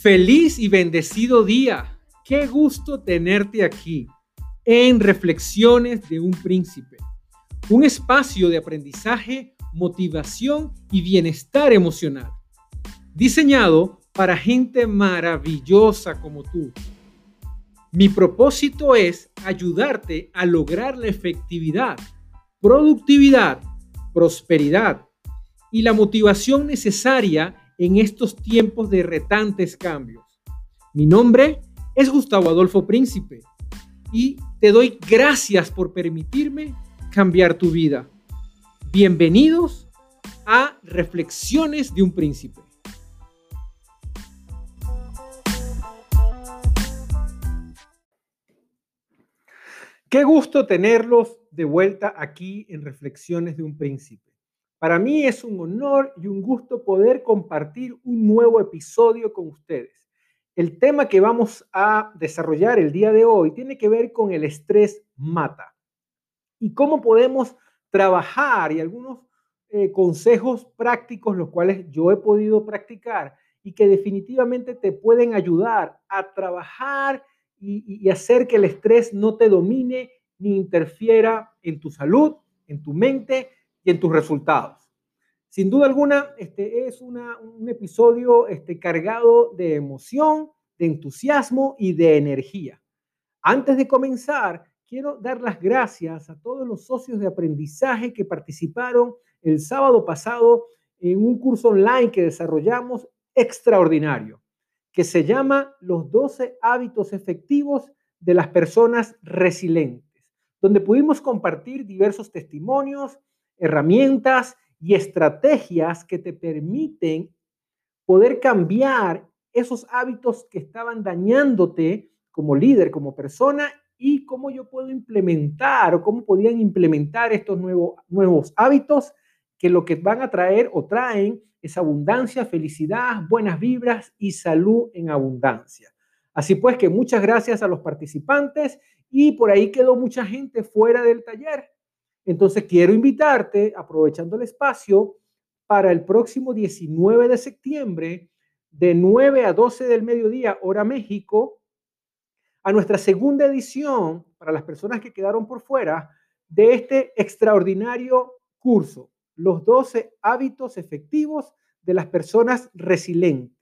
Feliz y bendecido día. Qué gusto tenerte aquí en Reflexiones de un Príncipe. Un espacio de aprendizaje, motivación y bienestar emocional. Diseñado para gente maravillosa como tú. Mi propósito es ayudarte a lograr la efectividad, productividad, prosperidad y la motivación necesaria en estos tiempos de retantes cambios. Mi nombre es Gustavo Adolfo Príncipe y te doy gracias por permitirme cambiar tu vida. Bienvenidos a Reflexiones de un Príncipe. Qué gusto tenerlos de vuelta aquí en Reflexiones de un Príncipe. Para mí es un honor y un gusto poder compartir un nuevo episodio con ustedes. El tema que vamos a desarrollar el día de hoy tiene que ver con el estrés mata y cómo podemos trabajar y algunos eh, consejos prácticos los cuales yo he podido practicar y que definitivamente te pueden ayudar a trabajar y, y hacer que el estrés no te domine ni interfiera en tu salud, en tu mente y en tus resultados. Sin duda alguna, este es un episodio este, cargado de emoción, de entusiasmo y de energía. Antes de comenzar, quiero dar las gracias a todos los socios de aprendizaje que participaron el sábado pasado en un curso online que desarrollamos extraordinario, que se llama Los 12 hábitos efectivos de las personas resilientes, donde pudimos compartir diversos testimonios, herramientas y estrategias que te permiten poder cambiar esos hábitos que estaban dañándote como líder, como persona y cómo yo puedo implementar o cómo podían implementar estos nuevos, nuevos hábitos que lo que van a traer o traen es abundancia, felicidad, buenas vibras y salud en abundancia. Así pues que muchas gracias a los participantes y por ahí quedó mucha gente fuera del taller. Entonces quiero invitarte, aprovechando el espacio, para el próximo 19 de septiembre, de 9 a 12 del mediodía, hora México, a nuestra segunda edición, para las personas que quedaron por fuera, de este extraordinario curso, los 12 hábitos efectivos de las personas resilientes.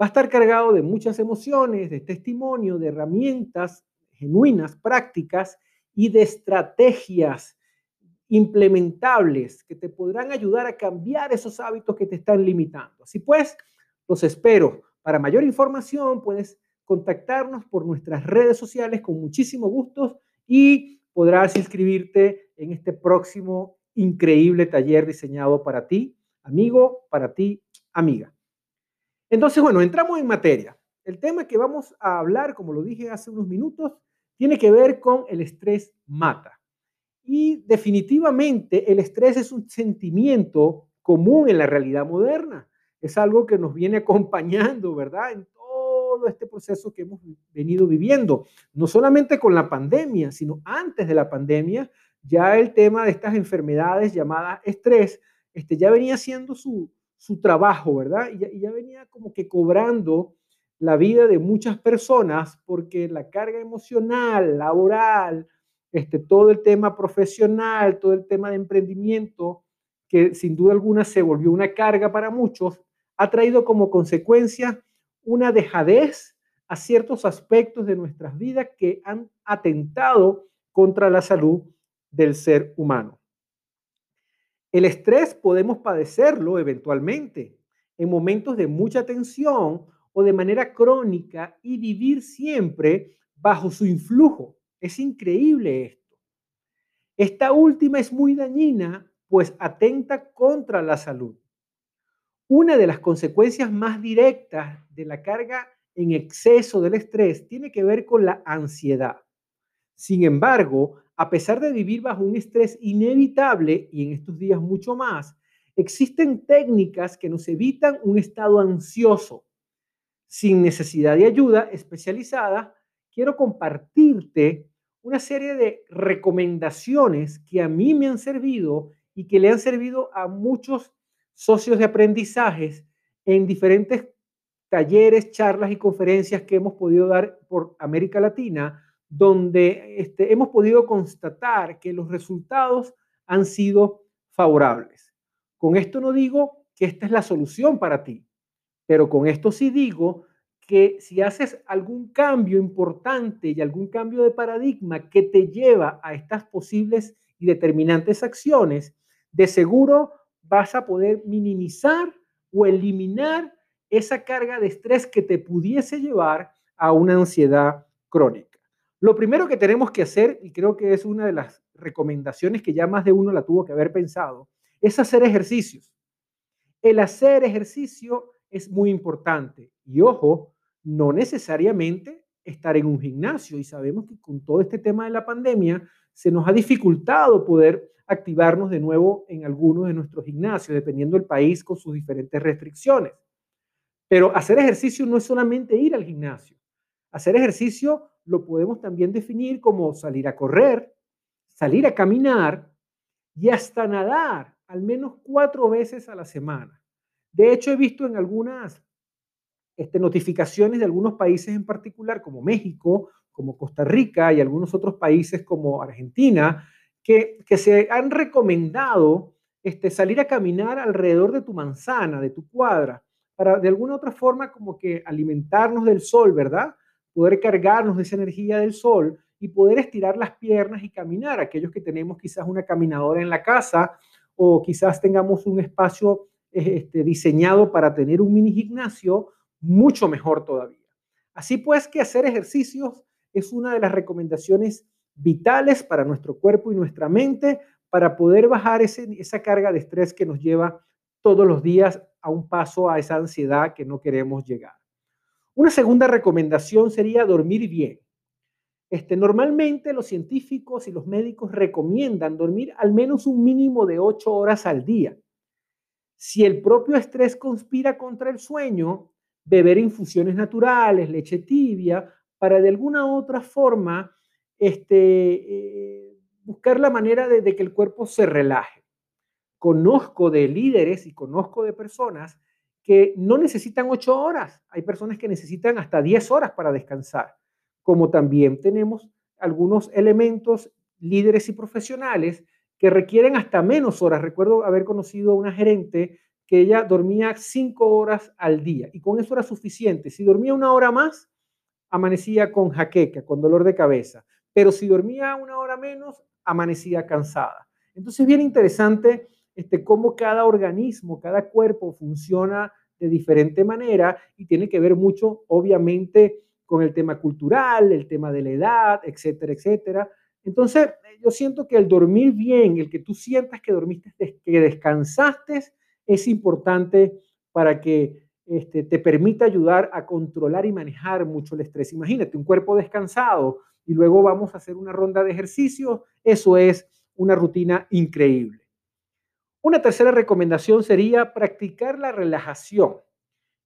Va a estar cargado de muchas emociones, de testimonio, de herramientas genuinas, prácticas y de estrategias implementables que te podrán ayudar a cambiar esos hábitos que te están limitando. Así pues, los espero. Para mayor información puedes contactarnos por nuestras redes sociales con muchísimo gusto y podrás inscribirte en este próximo increíble taller diseñado para ti, amigo, para ti, amiga. Entonces, bueno, entramos en materia. El tema que vamos a hablar, como lo dije hace unos minutos, tiene que ver con el estrés mata. Y definitivamente el estrés es un sentimiento común en la realidad moderna. Es algo que nos viene acompañando, ¿verdad? En todo este proceso que hemos venido viviendo. No solamente con la pandemia, sino antes de la pandemia, ya el tema de estas enfermedades llamadas estrés, este, ya venía haciendo su, su trabajo, ¿verdad? Ya, y ya venía como que cobrando la vida de muchas personas porque la carga emocional, laboral, este, todo el tema profesional, todo el tema de emprendimiento, que sin duda alguna se volvió una carga para muchos, ha traído como consecuencia una dejadez a ciertos aspectos de nuestras vidas que han atentado contra la salud del ser humano. El estrés podemos padecerlo eventualmente en momentos de mucha tensión o de manera crónica y vivir siempre bajo su influjo. Es increíble esto. Esta última es muy dañina, pues atenta contra la salud. Una de las consecuencias más directas de la carga en exceso del estrés tiene que ver con la ansiedad. Sin embargo, a pesar de vivir bajo un estrés inevitable y en estos días mucho más, existen técnicas que nos evitan un estado ansioso. Sin necesidad de ayuda especializada, quiero compartirte una serie de recomendaciones que a mí me han servido y que le han servido a muchos socios de aprendizajes en diferentes talleres, charlas y conferencias que hemos podido dar por América Latina, donde este, hemos podido constatar que los resultados han sido favorables. Con esto no digo que esta es la solución para ti, pero con esto sí digo que si haces algún cambio importante y algún cambio de paradigma que te lleva a estas posibles y determinantes acciones, de seguro vas a poder minimizar o eliminar esa carga de estrés que te pudiese llevar a una ansiedad crónica. Lo primero que tenemos que hacer, y creo que es una de las recomendaciones que ya más de uno la tuvo que haber pensado, es hacer ejercicios. El hacer ejercicio es muy importante. Y ojo, no necesariamente estar en un gimnasio. Y sabemos que con todo este tema de la pandemia se nos ha dificultado poder activarnos de nuevo en algunos de nuestros gimnasios, dependiendo del país con sus diferentes restricciones. Pero hacer ejercicio no es solamente ir al gimnasio. Hacer ejercicio lo podemos también definir como salir a correr, salir a caminar y hasta nadar al menos cuatro veces a la semana. De hecho, he visto en algunas este, notificaciones de algunos países en particular, como México, como Costa Rica y algunos otros países como Argentina, que, que se han recomendado este, salir a caminar alrededor de tu manzana, de tu cuadra, para de alguna otra forma como que alimentarnos del sol, ¿verdad? Poder cargarnos de esa energía del sol y poder estirar las piernas y caminar. Aquellos que tenemos quizás una caminadora en la casa o quizás tengamos un espacio este, diseñado para tener un mini gimnasio, mucho mejor todavía. Así pues que hacer ejercicios es una de las recomendaciones vitales para nuestro cuerpo y nuestra mente para poder bajar esa carga de estrés que nos lleva todos los días a un paso a esa ansiedad que no queremos llegar. Una segunda recomendación sería dormir bien. Este, normalmente los científicos y los médicos recomiendan dormir al menos un mínimo de ocho horas al día. Si el propio estrés conspira contra el sueño, beber infusiones naturales, leche tibia, para de alguna u otra forma este, eh, buscar la manera de, de que el cuerpo se relaje. Conozco de líderes y conozco de personas que no necesitan ocho horas. Hay personas que necesitan hasta diez horas para descansar. Como también tenemos algunos elementos, líderes y profesionales que requieren hasta menos horas. Recuerdo haber conocido a una gerente que ella dormía cinco horas al día y con eso era suficiente. Si dormía una hora más, amanecía con jaqueca, con dolor de cabeza, pero si dormía una hora menos, amanecía cansada. Entonces, es bien interesante este, cómo cada organismo, cada cuerpo funciona de diferente manera y tiene que ver mucho, obviamente, con el tema cultural, el tema de la edad, etcétera, etcétera. Entonces, yo siento que el dormir bien, el que tú sientas que dormiste, que descansaste, es importante para que este, te permita ayudar a controlar y manejar mucho el estrés. Imagínate, un cuerpo descansado y luego vamos a hacer una ronda de ejercicio, eso es una rutina increíble. Una tercera recomendación sería practicar la relajación.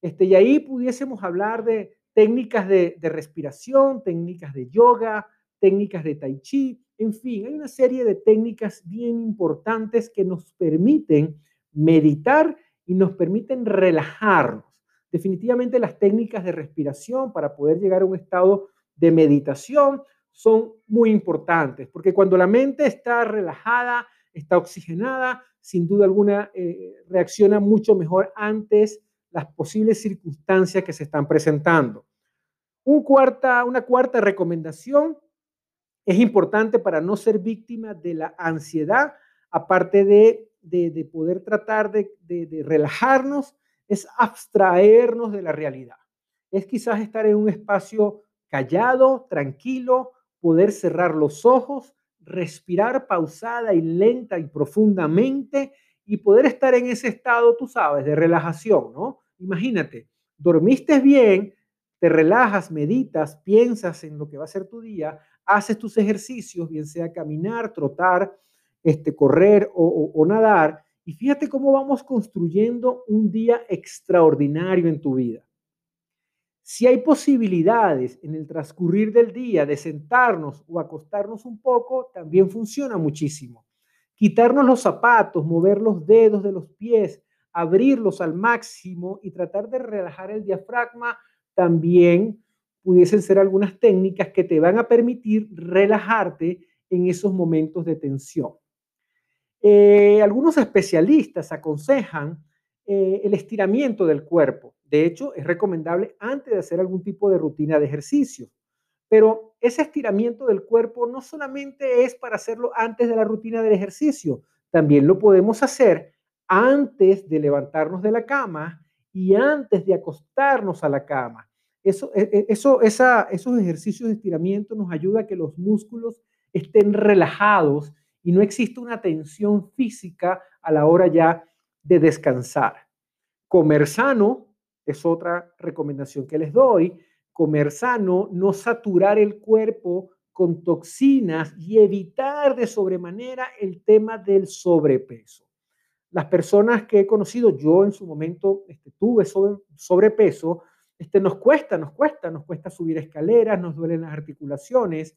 Este, y ahí pudiésemos hablar de técnicas de, de respiración, técnicas de yoga, técnicas de tai chi, en fin, hay una serie de técnicas bien importantes que nos permiten meditar y nos permiten relajarnos. Definitivamente las técnicas de respiración para poder llegar a un estado de meditación son muy importantes, porque cuando la mente está relajada, está oxigenada, sin duda alguna eh, reacciona mucho mejor antes las posibles circunstancias que se están presentando. Una cuarta recomendación es importante para no ser víctima de la ansiedad, aparte de de, poder tratar de, de, relajarnos es abstraernos de la realidad. Es quizás estar en un espacio callado, tranquilo, poder cerrar los ojos, respirar pausada y lenta y profundamente y poder estar en ese estado, tú sabes, de relajación, ¿no? Imagínate, dormiste bien, te relajas, meditas, piensas en lo que va a ser tu día, haces tus ejercicios, bien sea caminar, trotar, este, correr o, nadar. Y fíjate cómo vamos construyendo un día extraordinario en tu vida. Si hay posibilidades en el transcurrir del día de sentarnos o acostarnos un poco, también funciona muchísimo. Quitarnos los zapatos, mover los dedos de los pies, abrirlos al máximo y tratar de relajar el diafragma, también pudiesen ser algunas técnicas que te van a permitir relajarte en esos momentos de tensión. Eh, algunos especialistas aconsejan eh, el estiramiento del cuerpo. De hecho, es recomendable antes de hacer algún tipo de rutina de ejercicio. Pero ese estiramiento del cuerpo no solamente es para hacerlo antes de la rutina del ejercicio, también lo podemos hacer antes de levantarnos de la cama y antes de acostarnos a la cama. Eso, e, e, eso, esos ejercicios de estiramiento nos ayuda a que los músculos estén relajados y no existe una tensión física a la hora ya de descansar. Comer sano es otra recomendación que les doy. Comer sano, no saturar el cuerpo con toxinas y evitar de sobremanera el tema del sobrepeso. Las personas que he conocido, yo en su momento este, tuve sobrepeso, este, nos cuesta, nos cuesta, nos cuesta subir escaleras, nos duelen las articulaciones,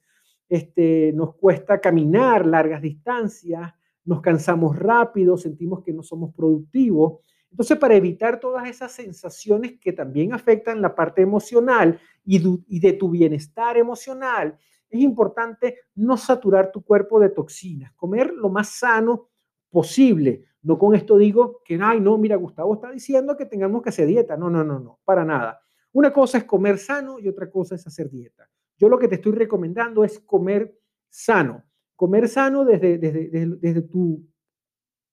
este, nos cuesta caminar largas distancias, nos cansamos rápido, sentimos que no somos productivos. Entonces, para evitar todas esas sensaciones que también afectan la parte emocional y, y de tu bienestar emocional, es importante no saturar tu cuerpo de toxinas, comer lo más sano posible. No con esto digo que, ay, no, mira, Gustavo está diciendo que tengamos que hacer dieta. No, no, no, no, para nada. Una cosa es comer sano y otra cosa es hacer dieta. Yo lo que te estoy recomendando es comer sano. Comer sano desde, desde, desde, tu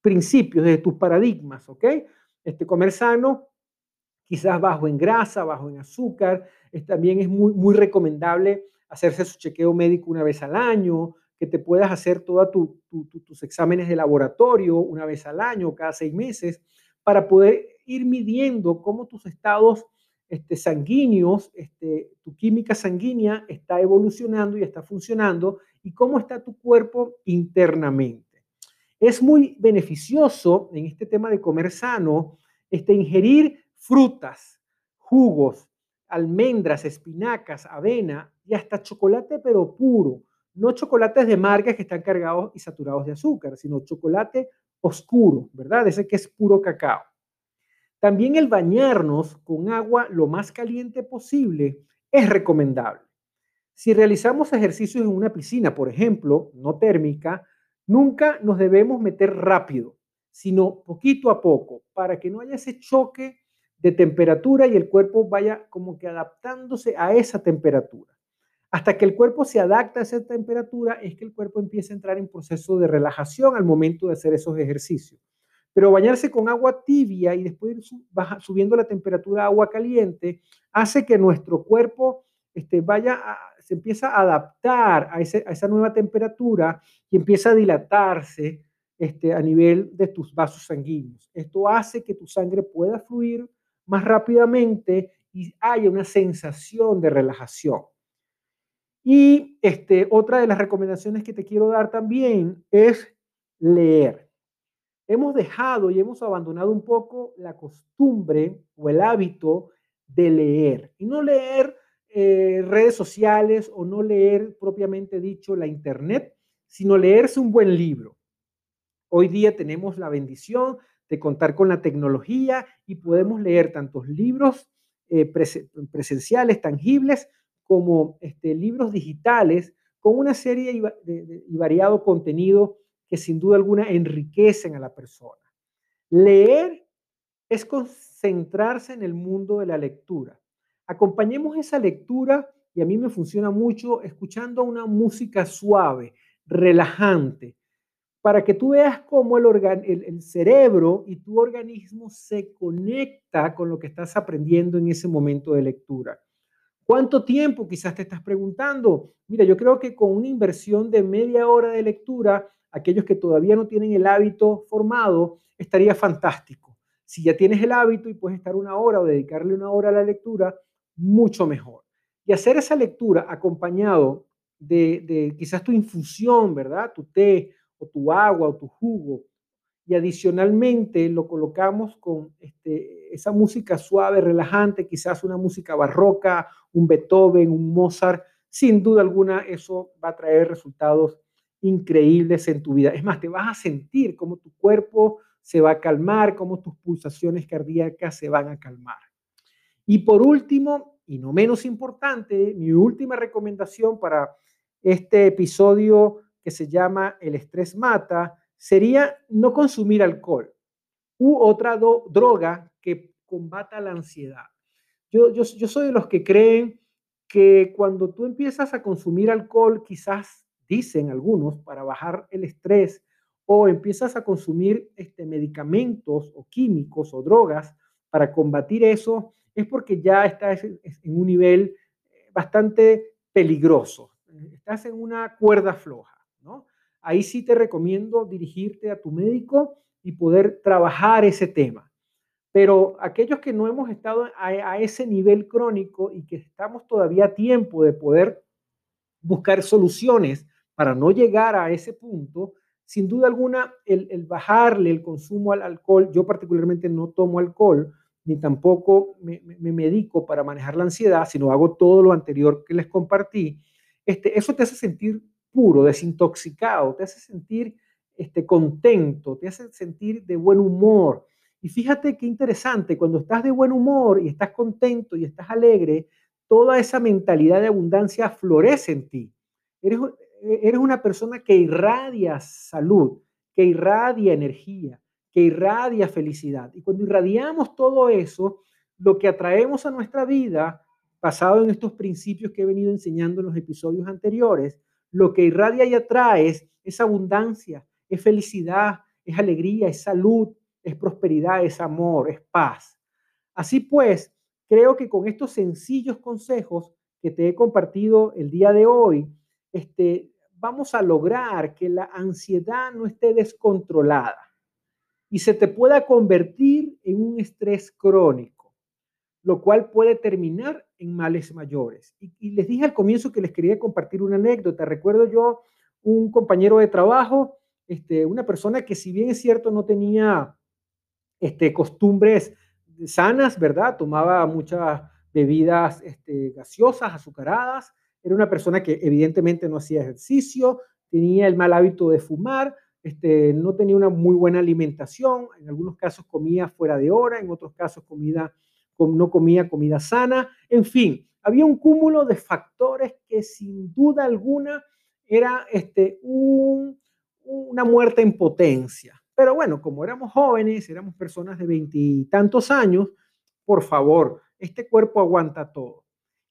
principios, desde tus paradigmas, ¿ok? Este, comer sano, quizás bajo en grasa, bajo en azúcar. también es muy, muy recomendable hacerse su chequeo médico una vez al año, que te puedas hacer todos tus exámenes de laboratorio una vez al año, cada seis meses, para poder ir midiendo cómo tus estados este, sanguíneos, este, tu química sanguínea está evolucionando y está funcionando y cómo está tu cuerpo internamente. Es muy beneficioso en este tema de comer sano este, ingerir frutas, jugos, almendras, espinacas, avena y hasta chocolate pero puro. No chocolates de marcas que están cargados y saturados de azúcar, sino chocolate oscuro, ¿verdad? Ese que es puro cacao. También el bañarnos con agua lo más caliente posible es recomendable. Si realizamos ejercicios en una piscina, por ejemplo, no térmica, nunca nos debemos meter rápido, sino poquito a poco, para que no haya ese choque de temperatura y el cuerpo vaya como que adaptándose a esa temperatura. Hasta que el cuerpo se adapta a esa temperatura es que el cuerpo empieza a entrar en proceso de relajación al momento de hacer esos ejercicios. Pero bañarse con agua tibia y después ir subiendo la temperatura a agua caliente hace que nuestro cuerpo este, vaya se empieza a adaptar a, esa nueva temperatura y empieza a dilatarse este, a nivel de tus vasos sanguíneos. Esto hace que tu sangre pueda fluir más rápidamente y haya una sensación de relajación. Y este, otra de las recomendaciones que te quiero dar también es leer hemos dejado y hemos abandonado un poco la costumbre o el hábito de leer. Y no leer eh, redes sociales o no leer propiamente dicho la internet, sino leerse un buen libro. Hoy día tenemos la bendición de contar con la tecnología y podemos leer tantos libros eh, presenciales, tangibles, como este, libros digitales con una serie y variado contenido que sin duda alguna enriquecen a la persona. Leer es concentrarse en el mundo de la lectura. Acompañemos esa lectura y a mí me funciona mucho escuchando una música suave, relajante, para que tú veas cómo el, cerebro y tu organismo se conecta con lo que estás aprendiendo en ese momento de lectura. ¿Cuánto tiempo quizás te estás preguntando? Mira, yo creo que con una inversión de media hora de lectura aquellos que todavía no tienen el hábito formado, estaría fantástico. Si ya tienes el hábito y puedes estar una hora o dedicarle una hora a la lectura, mucho mejor. Y hacer esa lectura acompañado de, quizás tu infusión, ¿verdad? Tu té o tu agua o tu jugo. Y adicionalmente lo colocamos con este, esa música suave, relajante, quizás una música barroca, un Beethoven, un Mozart. Sin duda alguna eso va a traer resultados increíbles en tu vida. Es más, te vas a sentir como tu cuerpo se va a calmar, cómo tus pulsaciones cardíacas se van a calmar. Y por último, y no menos importante, mi última recomendación para este episodio que se llama El estrés mata sería no consumir alcohol u otra droga que combata la ansiedad. Yo, yo soy de los que creen que cuando tú empiezas a consumir alcohol, quizás dicen algunos, para bajar el estrés, o empiezas a consumir este, medicamentos o químicos o drogas para combatir eso, es porque ya estás en un nivel eh, bastante peligroso, estás en una cuerda floja, ¿no? Ahí sí te recomiendo dirigirte a tu médico y poder trabajar ese tema. Pero aquellos que no hemos estado a, a ese nivel crónico y que estamos todavía a tiempo de poder buscar soluciones para no llegar a ese punto, sin duda alguna, el, bajarle el consumo al alcohol, yo particularmente no tomo alcohol, ni tampoco me, medico para manejar la ansiedad, sino hago todo lo anterior que les compartí, este, eso te hace sentir puro, desintoxicado, te hace sentir este, contento, te hace sentir de buen humor. Y fíjate qué interesante, cuando estás de buen humor y estás contento y estás alegre, toda esa mentalidad de abundancia florece en ti. Eres, eres una persona que irradia salud, que irradia energía, que irradia felicidad. Y cuando irradiamos todo eso, lo que atraemos a nuestra vida, basado en estos principios que he venido enseñando en los episodios anteriores, lo que irradia y atrae es, abundancia, es felicidad, es alegría, es salud, es prosperidad, es amor, es paz. Así pues, creo que con estos sencillos consejos que te he compartido el día de hoy, este, vamos a lograr que la ansiedad no esté descontrolada y se te pueda convertir en un estrés crónico, lo cual puede terminar en males mayores. Y, les dije al comienzo que les quería compartir una anécdota. Recuerdo yo un compañero de trabajo, este, una persona que si bien es cierto no tenía este, costumbres sanas, ¿verdad? Tomaba muchas bebidas este, gaseosas, azucaradas, era una persona que evidentemente no hacía ejercicio, tenía el mal hábito de fumar, este, no tenía una muy buena alimentación, en algunos casos comía fuera de hora, en otros casos comida, no comía comida sana, en fin, había un cúmulo de factores que sin duda alguna era este, una muerte en potencia. Pero bueno, como éramos jóvenes, éramos personas de veintitantos años, por favor, este cuerpo aguanta todo.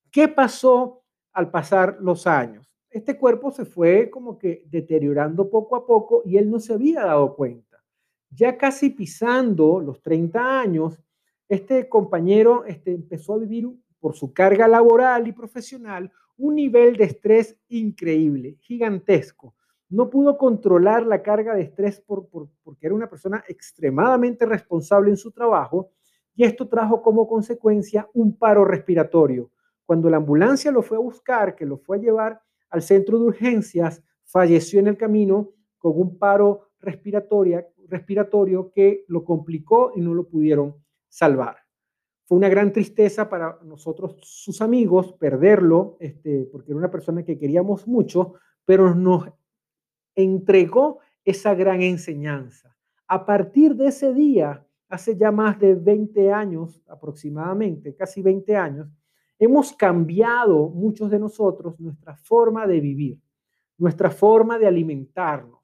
¿Qué pasó al pasar los años. Este cuerpo se fue como que deteriorando poco a poco y él no se había dado cuenta. Ya casi pisando los 30 años, este compañero este, empezó a vivir por su carga laboral y profesional un nivel de estrés increíble, gigantesco. No pudo controlar la carga de estrés por, porque era una persona extremadamente responsable en su trabajo y esto trajo como consecuencia un paro respiratorio cuando la ambulancia lo fue a buscar, que lo fue a llevar al centro de urgencias, falleció en el camino con un paro respiratorio que lo complicó y no lo pudieron salvar. Fue una gran tristeza para nosotros, sus amigos, perderlo, este, porque era una persona que queríamos mucho, pero nos entregó esa gran enseñanza. A partir de ese día, hace ya más de 20 años aproximadamente, casi 20 años, Hemos cambiado muchos de nosotros nuestra forma de vivir, nuestra forma de alimentarnos,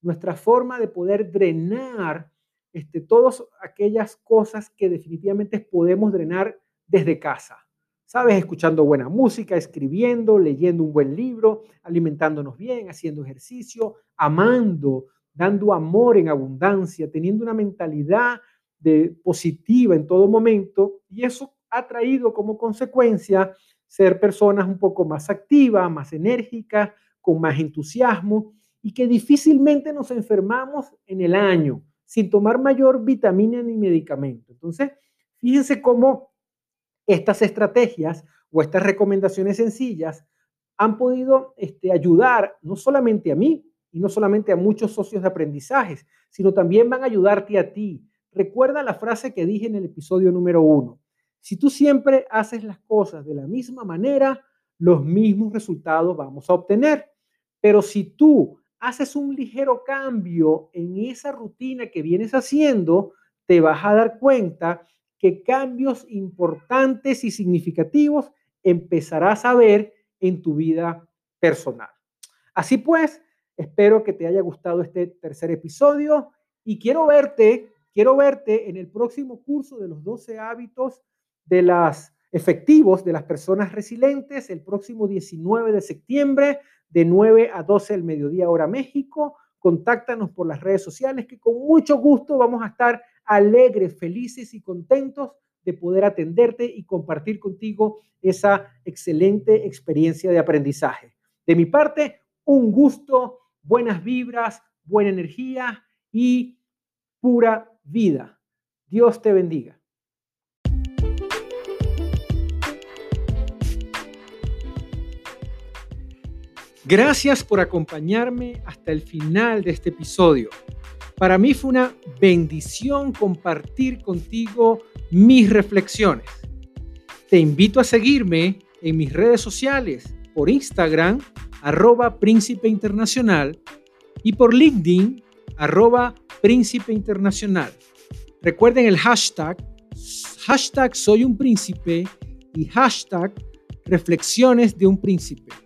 nuestra forma de poder drenar este, todas aquellas cosas que definitivamente podemos drenar desde casa. ¿Sabes? Escuchando buena música, escribiendo, leyendo un buen libro, alimentándonos bien, haciendo ejercicio, amando, dando amor en abundancia, teniendo una mentalidad de positiva en todo momento. Y eso ha traído como consecuencia ser personas un poco más activas, más enérgicas, con más entusiasmo y que difícilmente nos enfermamos en el año sin tomar mayor vitamina ni medicamento. Entonces, fíjense cómo estas estrategias o estas recomendaciones sencillas han podido este, ayudar no solamente a mí y no solamente a muchos socios de aprendizajes, sino también van a ayudarte a ti. Recuerda la frase que dije en el episodio número uno. Si tú siempre haces las cosas de la misma manera, los mismos resultados vamos a obtener. Pero si tú haces un ligero cambio en esa rutina que vienes haciendo, te vas a dar cuenta que cambios importantes y significativos empezarás a ver en tu vida personal. Así pues, espero que te haya gustado este tercer episodio y quiero verte, quiero verte en el próximo curso de los 12 hábitos de las efectivos de las personas resilientes el próximo 19 de septiembre de 9 a 12 del mediodía hora México. Contáctanos por las redes sociales que con mucho gusto vamos a estar alegres, felices y contentos de poder atenderte y compartir contigo esa excelente experiencia de aprendizaje. De mi parte, un gusto, buenas vibras, buena energía y pura vida. Dios te bendiga. Gracias por acompañarme hasta el final de este episodio. Para mí fue una bendición compartir contigo mis reflexiones. Te invito a seguirme en mis redes sociales por Instagram, arroba príncipe internacional, y por LinkedIn, arroba príncipe internacional. Recuerden el hashtag, hashtag soy un príncipe y hashtag reflexiones de un príncipe.